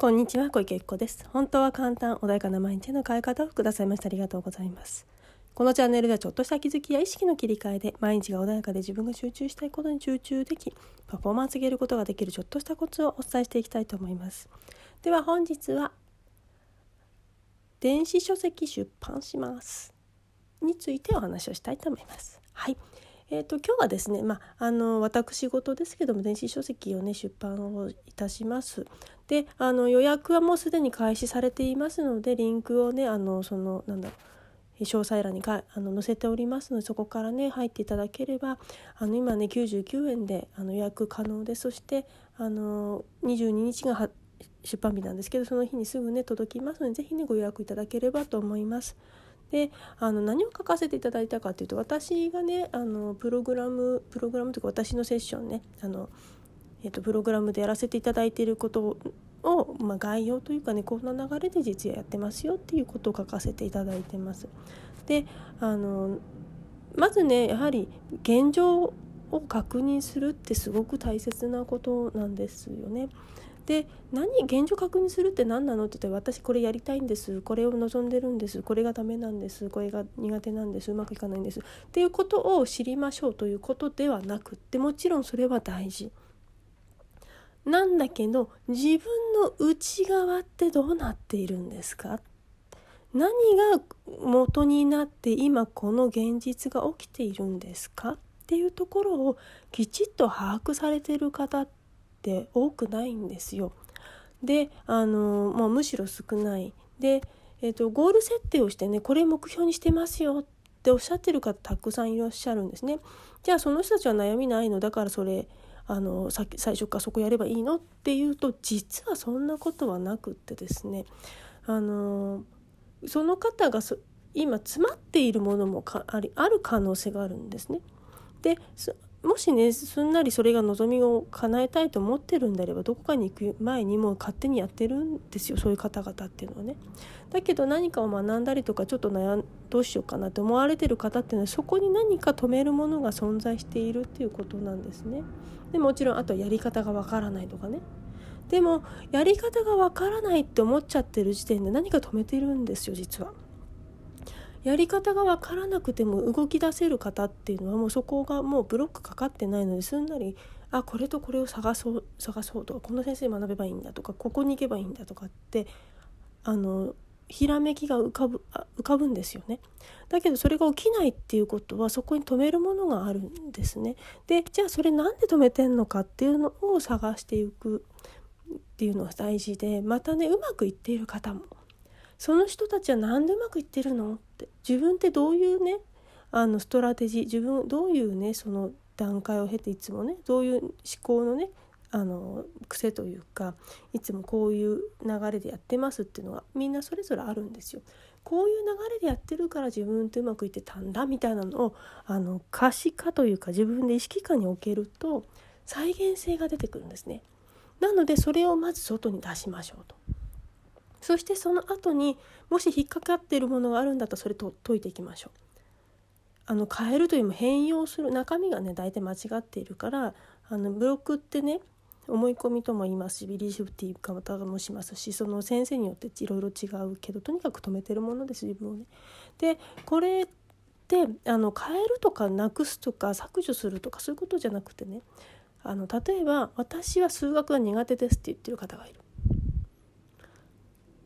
こんにちは小池由紀子です。本当は簡単穏やかな毎日の変え方をくださいましてありがとうございます。このチャンネルではちょっとした気づきや意識の切り替えで毎日が穏やかで自分が集中したいことに集中できパフォーマンス上げることができるちょっとしたコツをお伝えしていきたいと思います。では本日は電子書籍出版します。についてお話をしたいと思います。はい。えーと、今日はですね、まあ、あの私事ですけども電子書籍をね出版をいたします。であの予約はもうすでに開始されていますのでリンクをねあのそのなんだろう詳細欄にかあの載せておりますのでそこからね入っていただければあの今ね99円であの予約可能でそしてあの22日が出版日なんですけどその日にすぐね届きますので是非ねご予約いただければと思います。であの何を書かせていただいたかというと私がねあのプログラムプログラムというか私のセッションねあの、えーと、プログラムでやらせていただいていることを、まあ、概要というかねこんな流れで実はやってますよっていうことを書かせていただいてます。であのまずねやはり現状を確認するってすごく大切なことなんですよね。で何現状確認するって何なのって言ったら私これやりたいんです。これを望んでるんです。これがダメなんです。これが苦手なんです。うまくいかないんです。っていうことを知りましょうということではなくってもちろんそれは大事。なんだけど自分の内側ってどうなっているんですか？何が元になって今この現実が起きているんですか？っていうところをきちっと把握されてる方ってって多くないんですよ。であの、まあ、むしろ少ない。で、えーと、ゴール設定をしてねこれ目標にしてますよっておっしゃってる方たくさんいらっしゃるんですね。じゃあその人たちは悩みないの？だからそれあの最初からそこやればいいの？っていうと実はそんなことはなくってですねあのその方が今詰まっているものもありある可能性があるんですね。でもしねすんなりそれが望みを叶えたいと思ってるんであればどこかに行く前にもう勝手にやってるんですよそういう方々っていうのはね。だけど何かを学んだりとかちょっと悩んどうしようかなって思われてる方っていうのはそこに何か止めるものが存在しているっていうことなんですね。でもちろんあとやり方がわからないとかね。でもやり方がわからないって思っちゃってる時点で何か止めてるんですよ実は。やり方が分からなくても動き出せる方っていうのはもうそこがもうブロックかかってないのですんなりあこれとこれを探そう探そうとかこの先生学べばいいんだとかここに行けばいいんだとかってあのひらめきが浮かぶ浮かぶんですよね。だけどそれが起きないっていうことはそこに止めるものがあるんですね。でじゃあそれなんで止めてんのかっていうのを探していくっていうのが大事でまたねうまくいっている方もその人たちは何でうまくいってるの？って自分ってどういうねあのストラテジー自分どういうねその段階を経ていつもねどういう思考のねあの癖というかいつもこういう流れでやってますっていうのがみんなそれぞれあるんですよ。こういう流れでやってるから自分ってうまくいってたんだみたいなのをあの可視化というか自分で意識下に置けると再現性が出てくるんですね。なのでそれをまず外に出しましょうと。そしてその後にもし引っかかっているものがあるんだったらそれと解いていきましょう。あの変えるというよりも変容する中身がね大体間違っているからあのブロックってね思い込みとも言いますしビリーシフティー方もしますしその先生によっていろいろ違うけどとにかく止めてるものです自分をね。でこれってあの変えるとかなくすとか削除するとかそういうことじゃなくてねあの例えば「私は数学が苦手です」って言ってる方がいる。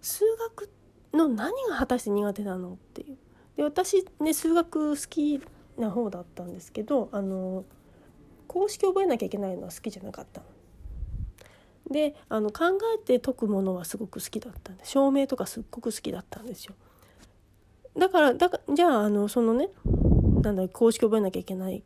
数学の何が果たして苦手なのっていう。で私ね数学好きな方だったんですけどあの公式覚えなきゃいけないのは好きじゃなかった。であの考えて解くものはすごく好きだったんで証明とかすっごく好きだったんですよ。だからだかじゃああのそのねなんだ公式覚えなきゃいけない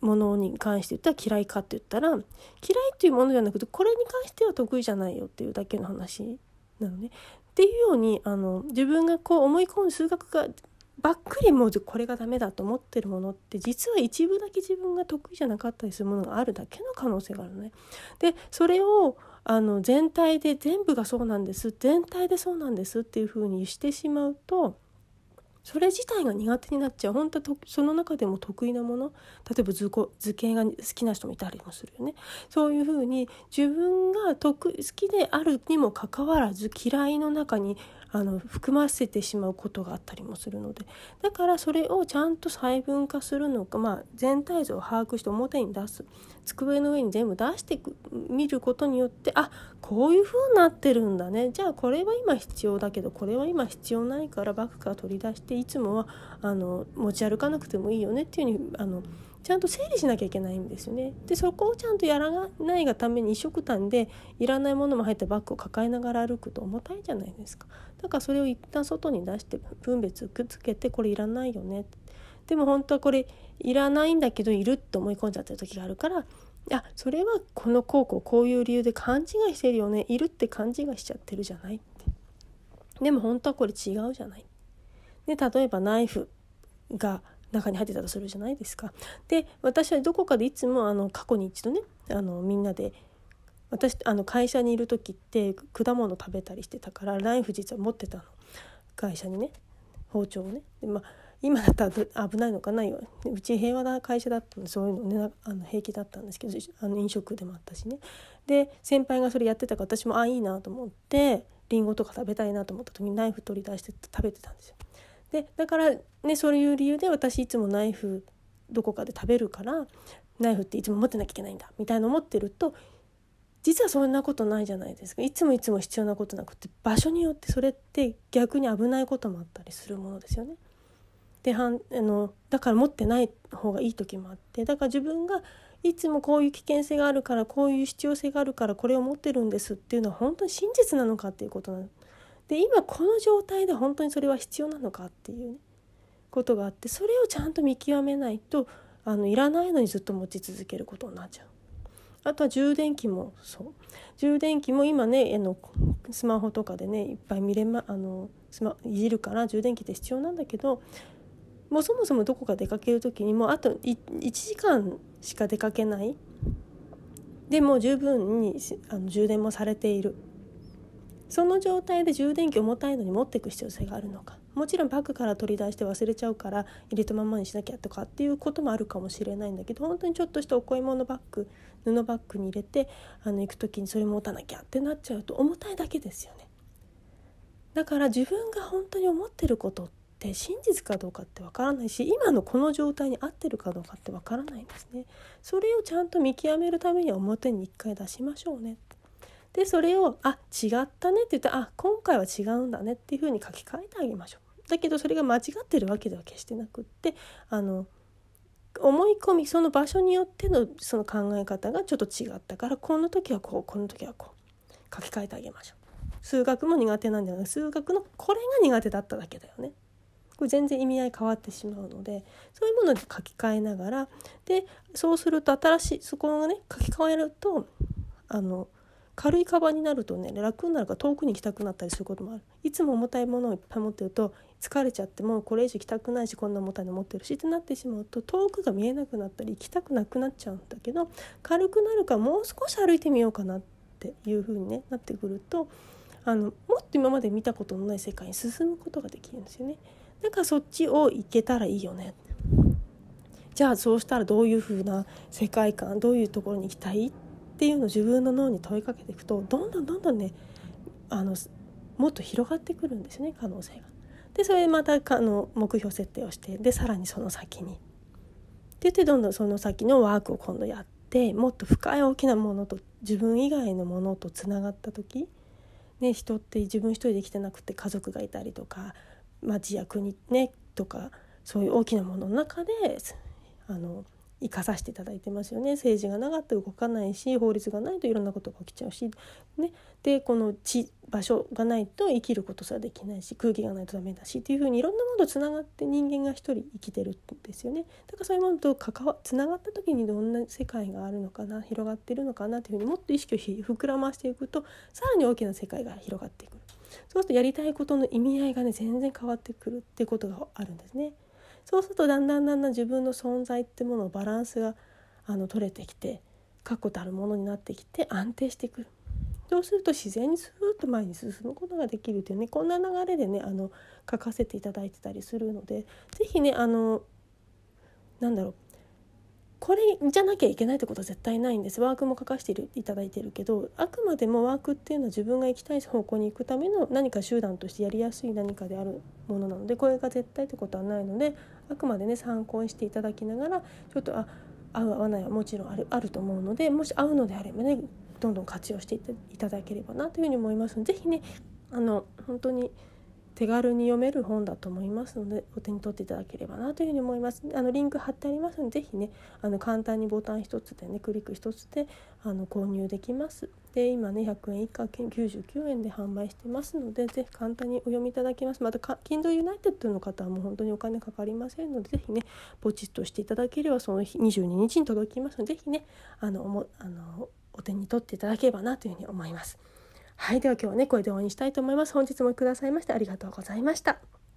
ものに関して言ったら嫌いかって言ったら嫌いっていうものじゃなくてこれに関しては得意じゃないよっていうだけの話なのね。っていうようにあの自分がこう思い込む数学がばっくりもうこれがダメだと思ってるものって実は一部だけ自分が得意じゃなかったりするものがあるだけの可能性があるのね。でそれをあの全体で全部がそうなんです全体でそうなんですっていうふうにしてしまうとそれ自体が苦手になっちゃう。本当はその中でも得意なもの。例えば図工図形が好きな人もいたりもするよね。そういうふうに自分が得好きであるにもかかわらず嫌いの中にあの含ませてしまうことがあったりもするので。だからそれをちゃんと細分化するのか、まあ、全体像を把握して表に出す。机の上に全部出してみることによってあこういう風になってるんだね。じゃあこれは今必要だけどこれは今必要ないからバッグから取り出していつもはあの持ち歩かなくてもいいよねっていうふうにあのちゃんと整理しなきゃいけないんですよね。でそこをちゃんとやらないがために一緒くたんでいらないものも入ったバッグを抱えながら歩くと重たいじゃないですか。だからそれを一旦外に出して分別くっつけてこれいらないよね。でも本当はこれいらないんだけどいるって思い込んじゃってる時があるからあそれはこの高校こういう理由で勘違いしてるよねいるって勘違いしちゃってるじゃないってでも本当はこれ違うじゃないで例えばナイフが中に入ってたとするじゃないですか。で私はどこかでいつもあの過去に一度ねあのみんなで私あの会社にいる時って果物食べたりしてたからナイフ実は持ってたの会社にね包丁をね。でまあ今だったら危ないのかないようち平和な会社だったのでそういうのねあの平気だったんですけどあの飲食でもあったしねで先輩がそれやってたから私もあいいなと思ってりんごとか食べたいなと思った時にナイフ取り出して食べてたんですよ。でだからねそういう理由で私いつもナイフどこかで食べるからナイフっていつも持ってなきゃいけないんだみたいな思ってると実はそんなことないじゃないですかいつもいつも必要なことなくて場所によってそれって逆に危ないこともあったりするものですよね。であのだから持ってない方がいい時もあってだから自分がいつもこういう危険性があるからこういう必要性があるからこれを持ってるんですっていうのは本当に真実なのかっていうことなの。で今この状態で本当にそれは必要なのかっていうねことがあってそれをちゃんと見極めないとあのいらないのにずっと持ち続けることになっちゃう。あとは充電器もそう。充電器も今ねあのスマホとかでねいっぱい見れまあのスマいじるから充電器って必要なんだけどもうそもそもどこか出かける時にもうあと1時間しか出かけない。でも十分にあの充電もされている。その状態で充電器重たいのに持っていく必要性があるのかもちろんバッグから取り出して忘れちゃうから入れたままにしなきゃとかっていうこともあるかもしれないんだけど本当にちょっとしたお買い物バッグ布バッグに入れてあの行く時にそれ持たなきゃってなっちゃうと重たいだけですよね。だから自分が本当に思ってることって真実かどうかってわからないし今のこの状態に合ってるかどうかってわからないんですね。それをちゃんと見極めるためには表に一回出しましょうね。でそれを「あ違ったね」って言ったら「あ今回は違うんだね」っていうふうに書き換えてあげましょう。だけどそれが間違ってるわけでは決してなくってあの思い込みその場所によってのその考え方がちょっと違ったからこの時はこうこの時はこう書き換えてあげましょう。数学も苦手なんじゃない数学のこれが苦手だっただけだよね。これ全然意味合い変わってしまうのでそういうもので書き換えながらでそうすると新しいそこがね書き換えるとあの軽いカバンになるとね楽になるから遠くに行きたくなったりすることもあるいつも重たいものをいっぱい持ってると疲れちゃってもうこれ以上行きたくないしこんな重たいの持ってるしってなってしまうと遠くが見えなくなったり行きたくなくなっちゃうんだけど軽くなるからもう少し歩いてみようかなっていう風に、ね、なってくるとあのもっと今まで見たことのない世界に進むことができるんですよね。だからそっちを行けたらいいよね。じゃあそうしたらどういう風な世界観どういうところに行きたい？ってていうのを自分の脳に問いかけていくとどんどんどんどんねあのもっと広がってくるんですね可能性が。でそれでまたあの目標設定をしてでさらにその先に。って言ってどんどんその先のワークを今度やってもっと深い大きなものと自分以外のものとつながった時、ね、人って自分一人で生きてなくて家族がいたりとか町や国ねとかそういう大きなものの中であの生かさせていただいてますよね。政治がなかったら動かないし法律がないといろんなことが起きちゃうし、ね、でこの地場所がないと生きることすらできないし空気がないとダメだしっていうふうにいろんなものとつながって人間が一人生きてるんですよね。だからそういうものと関わつながった時にどんな世界があるのかな広がってるのかなというふうにもっと意識を膨らましていくとさらに大きな世界が広がっていくそうするとやりたいことの意味合いがね全然変わってくるっていうことがあるんですね。そうするとだんだんだんだん自分の存在ってもののバランスがあの取れてきて確固たるものになってきて安定してくる。そうすると自然にスーッと前に進むことができるというねこんな流れでねあの書かせていただいてたりするので是非ねあのなんだろうこれじゃなきゃいけないってことは絶対ないんです。ワークも書かせていただいてるけどあくまでもワークっていうのは自分が行きたい方向に行くための何か手段としてやりやすい何かであるものなのでこれが絶対ってことはないのであくまでね参考にしていただきながらちょっとあ合う合わないはもちろんあるあると思うのでもし合うのであればねどんどん活用していただければなというふうに思いますので是非ねあの本当に手軽に読める本だと思いますのでお手に取っていただければなというふうに思います。あのリンク貼ってありますので是非ねあの簡単にボタン1つでねクリック1つであの購入できます。で今ね100円以下99円で販売してますので是非簡単にお読みいただけます。また Kindle United の方はもう本当にお金かかりませんので是非ねポチッとしていただければその日22日に届きますので是非ねあのおもあのお手に取っていただければなというふうに思います。はい、では今日はね、これで終わりにしたいと思います。本日もくださいましてありがとうございました。